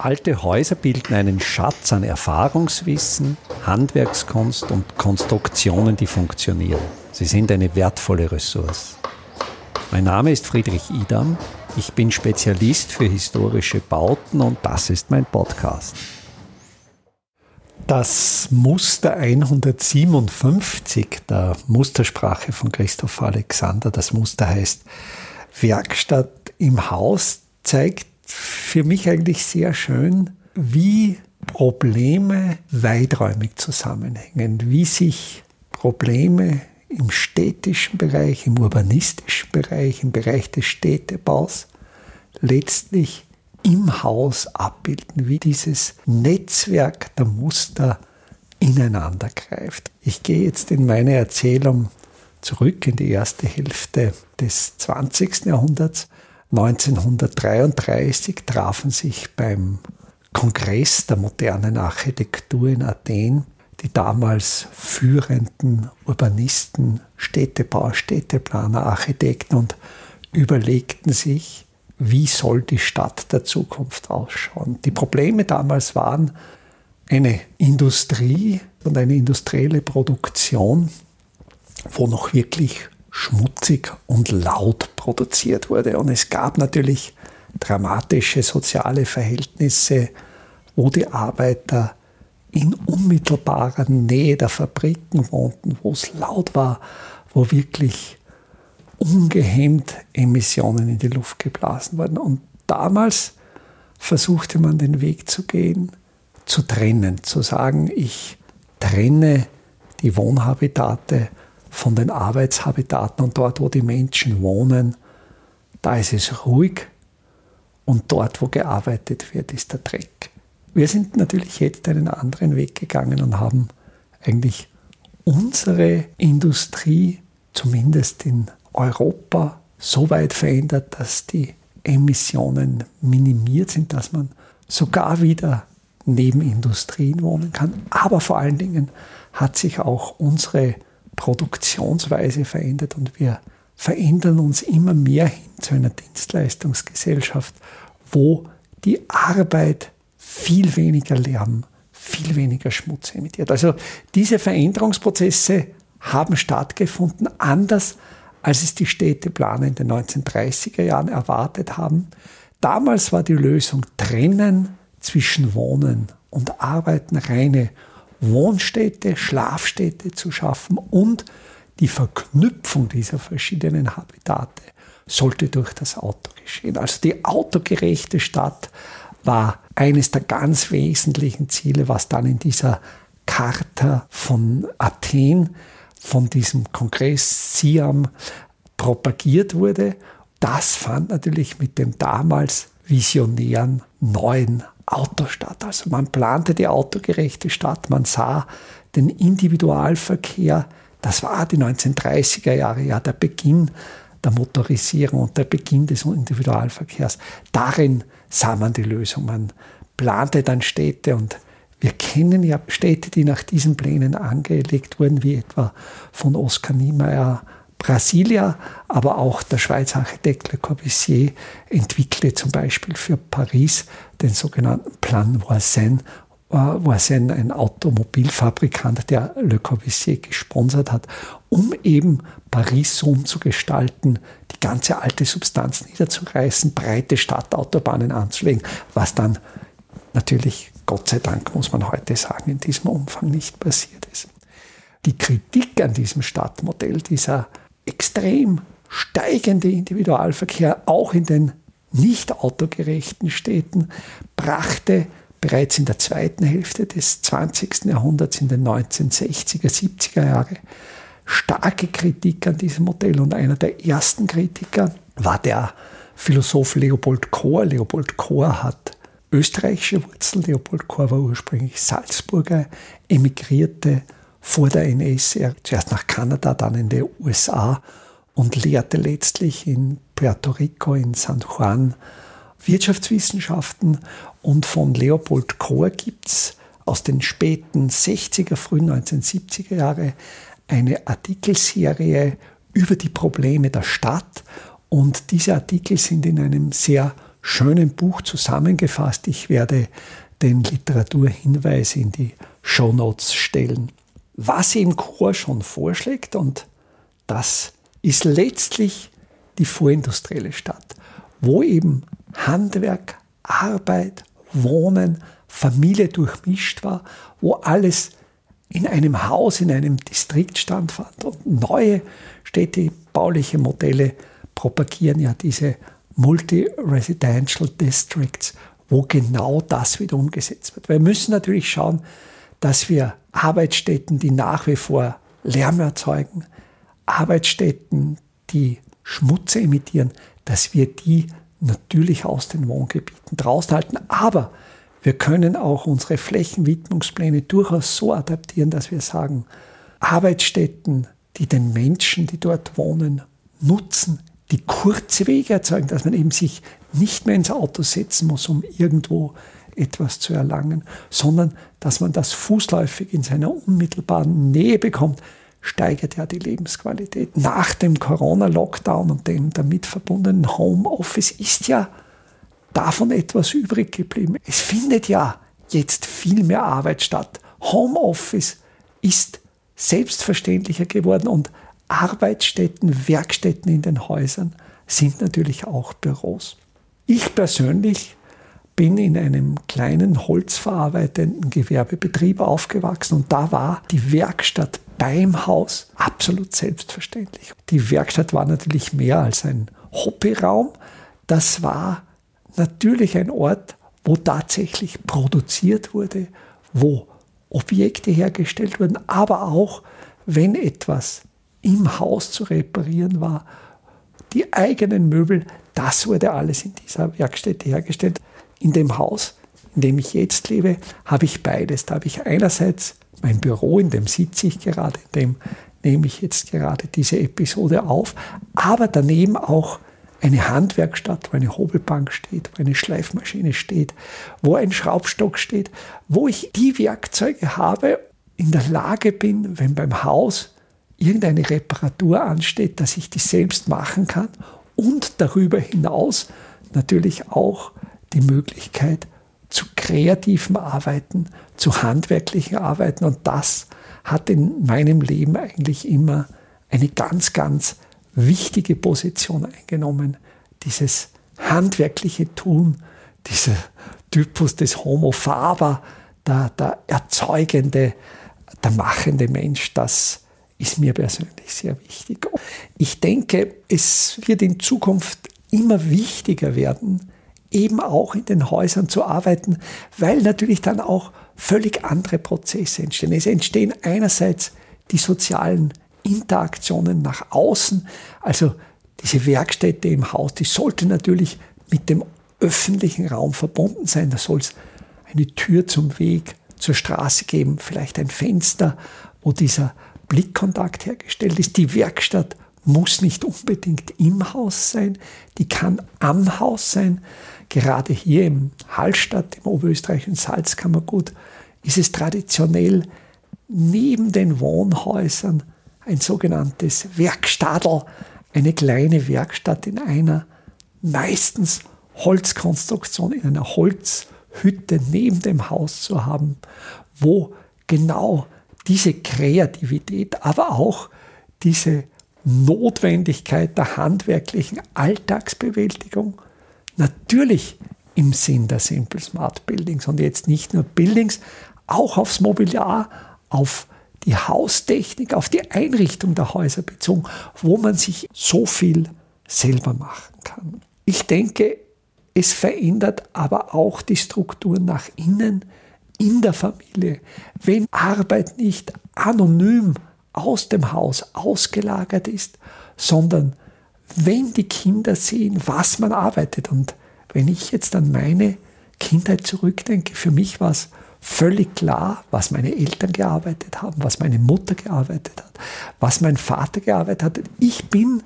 Alte Häuser bilden einen Schatz an Erfahrungswissen, Handwerkskunst und Konstruktionen, die funktionieren. Sie sind eine wertvolle Ressource. Mein Name ist Friedrich Idam. Ich bin Spezialist für historische Bauten und das ist mein Podcast. Das Muster 157 der Mustersprache von Christoph Alexander, das Muster heißt Werkstatt im Haus, zeigt für mich eigentlich sehr schön, wie Probleme weiträumig zusammenhängen, wie sich Probleme im städtischen Bereich, im urbanistischen Bereich, im Bereich des Städtebaus letztlich im Haus abbilden, wie dieses Netzwerk der Muster ineinander greift. Ich gehe jetzt in meine Erzählung zurück in die erste Hälfte des 20. Jahrhunderts 1933 trafen sich beim Kongress der modernen Architektur in Athen die damals führenden Urbanisten, Städtebauer, Städteplaner, Architekten und überlegten sich, wie soll die Stadt der Zukunft ausschauen. Die Probleme damals waren eine Industrie und eine industrielle Produktion, wo noch wirklich schmutzig und laut produziert wurde. Und es gab natürlich dramatische soziale Verhältnisse, wo die Arbeiter in unmittelbarer Nähe der Fabriken wohnten, wo es laut war, wo wirklich ungehemmt Emissionen in die Luft geblasen wurden. Und damals versuchte man den Weg zu gehen, zu trennen, zu sagen, ich trenne die Wohnhabitate von den Arbeitshabitaten und dort, wo die Menschen wohnen, da ist es ruhig und dort, wo gearbeitet wird, ist der Dreck. Wir sind natürlich jetzt einen anderen Weg gegangen und haben eigentlich unsere Industrie, zumindest in Europa, so weit verändert, dass die Emissionen minimiert sind, dass man sogar wieder neben Industrien wohnen kann. Aber vor allen Dingen hat sich auch unsere Produktionsweise verändert und wir verändern uns immer mehr hin zu einer Dienstleistungsgesellschaft, wo die Arbeit viel weniger Lärm, viel weniger Schmutz emittiert. Also diese Veränderungsprozesse haben stattgefunden, anders als es die Städteplaner in den 1930er Jahren erwartet haben. Damals war die Lösung trennen zwischen Wohnen und Arbeiten, reine Wohnstädte, Schlafstädte zu schaffen und die Verknüpfung dieser verschiedenen Habitate sollte durch das Auto geschehen. Also die autogerechte Stadt war eines der ganz wesentlichen Ziele, was dann in dieser Charta von Athen, von diesem Kongress Siam propagiert wurde. Das fand natürlich mit dem damals visionären neuen Autostadt. Also man plante die autogerechte Stadt, man sah den Individualverkehr. Das war die 1930er Jahre, ja der Beginn der Motorisierung und der Beginn des Individualverkehrs. Darin sah man die Lösung. Man plante dann Städte und wir kennen ja Städte, die nach diesen Plänen angelegt wurden, wie etwa von Oskar Niemeyer Brasilia, aber auch der Schweizer Architekt Le Corbusier entwickelte zum Beispiel für Paris den sogenannten Plan Voisin. Äh, Voisin, ein Automobilfabrikant, der Le Corbusier gesponsert hat, um eben Paris so umzugestalten, die ganze alte Substanz niederzureißen, breite Stadtautobahnen anzulegen, was dann natürlich, Gott sei Dank, muss man heute sagen, in diesem Umfang nicht passiert ist. Die Kritik an diesem Stadtmodell, dieser extrem steigende Individualverkehr auch in den nicht autogerechten Städten brachte bereits in der zweiten Hälfte des 20. Jahrhunderts, in den 1960er, 70er Jahre, starke Kritik an diesem Modell. Und einer der ersten Kritiker war der Philosoph Leopold Kohr. Leopold Kohr hat österreichische Wurzeln. Leopold Kohr war ursprünglich Salzburger, emigrierte vor der NS, er zuerst nach Kanada, dann in die USA und lehrte letztlich in Puerto Rico, in San Juan Wirtschaftswissenschaften. Und von Leopold Kohr gibt es aus den späten 60er, frühen 1970er Jahre eine Artikelserie über die Probleme der Stadt. Und diese Artikel sind in einem sehr schönen Buch zusammengefasst. Ich werde den Literaturhinweis in die Shownotes stellen. Was eben Chor schon vorschlägt, und das ist letztlich die vorindustrielle Stadt, wo eben Handwerk, Arbeit, Wohnen, Familie durchmischt war, wo alles in einem Haus, in einem Distrikt stattfand. Und neue städtebauliche Modelle propagieren ja diese Multi-Residential Districts, wo genau das wieder umgesetzt wird. Wir müssen natürlich schauen, dass wir Arbeitsstätten, die nach wie vor Lärm erzeugen, Arbeitsstätten, die Schmutz emittieren, dass wir die natürlich aus den Wohngebieten draußen halten. Aber wir können auch unsere Flächenwidmungspläne durchaus so adaptieren, dass wir sagen, Arbeitsstätten, die den Menschen, die dort wohnen, nutzen, die kurze Wege erzeugen, dass man eben sich nicht mehr ins Auto setzen muss, um irgendwo etwas zu erlangen, sondern dass man das fußläufig in seiner unmittelbaren Nähe bekommt, steigert ja die Lebensqualität. Nach dem Corona-Lockdown und dem damit verbundenen Homeoffice ist ja davon etwas übrig geblieben. Es findet ja jetzt viel mehr Arbeit statt. Homeoffice ist selbstverständlicher geworden und Arbeitsstätten, Werkstätten in den Häusern sind natürlich auch Büros. Ich persönlich bin in einem kleinen holzverarbeitenden Gewerbebetrieb aufgewachsen und da war die Werkstatt beim Haus absolut selbstverständlich. Die Werkstatt war natürlich mehr als ein Hobbyraum. Das war natürlich ein Ort, wo tatsächlich produziert wurde, wo Objekte hergestellt wurden, aber auch wenn etwas im Haus zu reparieren war, die eigenen Möbel, das wurde alles in dieser Werkstätte hergestellt. In dem Haus, in dem ich jetzt lebe, habe ich beides. Da habe ich einerseits mein Büro, in dem sitze ich gerade, in dem nehme ich jetzt gerade diese Episode auf, aber daneben auch eine Handwerkstatt, wo eine Hobelbank steht, wo eine Schleifmaschine steht, wo ein Schraubstock steht, wo ich die Werkzeuge habe, in der Lage bin, wenn beim Haus irgendeine Reparatur ansteht, dass ich die selbst machen kann und darüber hinaus natürlich auch die Möglichkeit zu kreativen Arbeiten, zu handwerklichen Arbeiten und das hat in meinem Leben eigentlich immer eine ganz, ganz wichtige Position eingenommen, dieses handwerkliche Tun, dieser Typus des Homo faber, der, der erzeugende, der machende Mensch, das ist mir persönlich sehr wichtig. Ich denke, es wird in Zukunft immer wichtiger werden, eben auch in den Häusern zu arbeiten, weil natürlich dann auch völlig andere Prozesse entstehen. Es entstehen einerseits die sozialen Interaktionen nach außen. Also diese Werkstätte im Haus, die sollte natürlich mit dem öffentlichen Raum verbunden sein. Da soll es eine Tür zum Weg zur Straße geben, vielleicht ein Fenster, wo dieser Blickkontakt hergestellt ist. Die Werkstatt muss nicht unbedingt im Haus sein, die kann am Haus sein. Gerade hier im Hallstatt, im oberösterreichischen Salzkammergut, ist es traditionell neben den Wohnhäusern ein sogenanntes Werkstadel, eine kleine Werkstatt in einer meistens Holzkonstruktion, in einer Holzhütte neben dem Haus zu haben, wo genau diese Kreativität, aber auch diese Notwendigkeit der handwerklichen Alltagsbewältigung natürlich im Sinn der Simple Smart Buildings und jetzt nicht nur Buildings, auch aufs Mobiliar, auf die Haustechnik, auf die Einrichtung der Häuser bezogen, wo man sich so viel selber machen kann. Ich denke, es verändert aber auch die Struktur nach innen in der Familie. Wenn Arbeit nicht anonym aus dem Haus ausgelagert ist, sondern wenn die Kinder sehen, was man arbeitet. Und wenn ich jetzt an meine Kindheit zurückdenke, für mich war es völlig klar, was meine Eltern gearbeitet haben, was meine Mutter gearbeitet hat, was mein Vater gearbeitet hat. Ich bin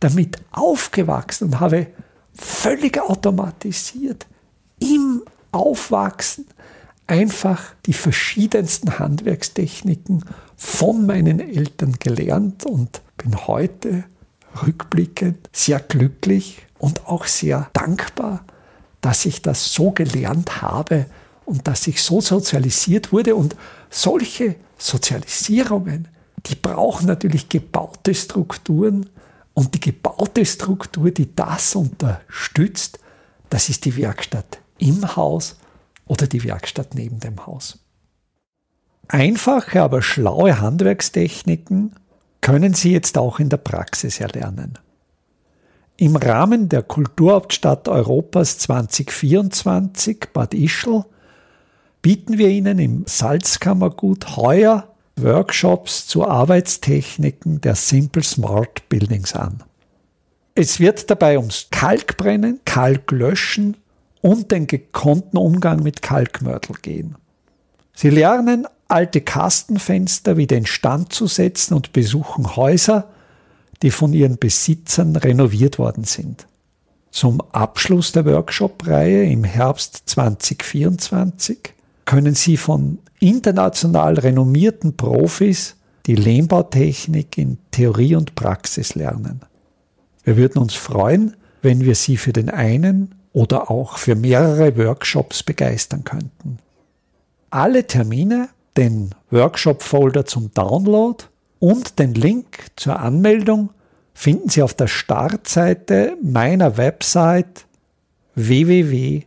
damit aufgewachsen und habe völlig automatisiert im Aufwachsen einfach die verschiedensten Handwerkstechniken von meinen Eltern gelernt und bin heute rückblickend sehr glücklich und auch sehr dankbar, dass ich das so gelernt habe und dass ich so sozialisiert wurde. Und solche Sozialisierungen, die brauchen natürlich gebaute Strukturen. Und die gebaute Struktur, die das unterstützt, das ist die Werkstatt im Haus oder die Werkstatt neben dem Haus. Einfache, aber schlaue Handwerkstechniken können Sie jetzt auch in der Praxis erlernen. Im Rahmen der Kulturhauptstadt Europas 2024 Bad Ischl bieten wir Ihnen im Salzkammergut heuer Workshops zu Arbeitstechniken der Simple Smart Buildings an. Es wird dabei ums Kalkbrennen, Kalklöschen und den gekonnten Umgang mit Kalkmörtel gehen. Sie lernen alte Kastenfenster wieder instand zu setzen und besuchen Häuser, die von ihren Besitzern renoviert worden sind. Zum Abschluss der Workshop-Reihe im Herbst 2024 können Sie von international renommierten Profis die Lehmbautechnik in Theorie und Praxis lernen. Wir würden uns freuen, wenn wir Sie für den einen oder auch für mehrere Workshops begeistern könnten. Alle Termine, den Workshop-Folder zum Download und den Link zur Anmeldung finden Sie auf der Startseite meiner Website www.idam.at.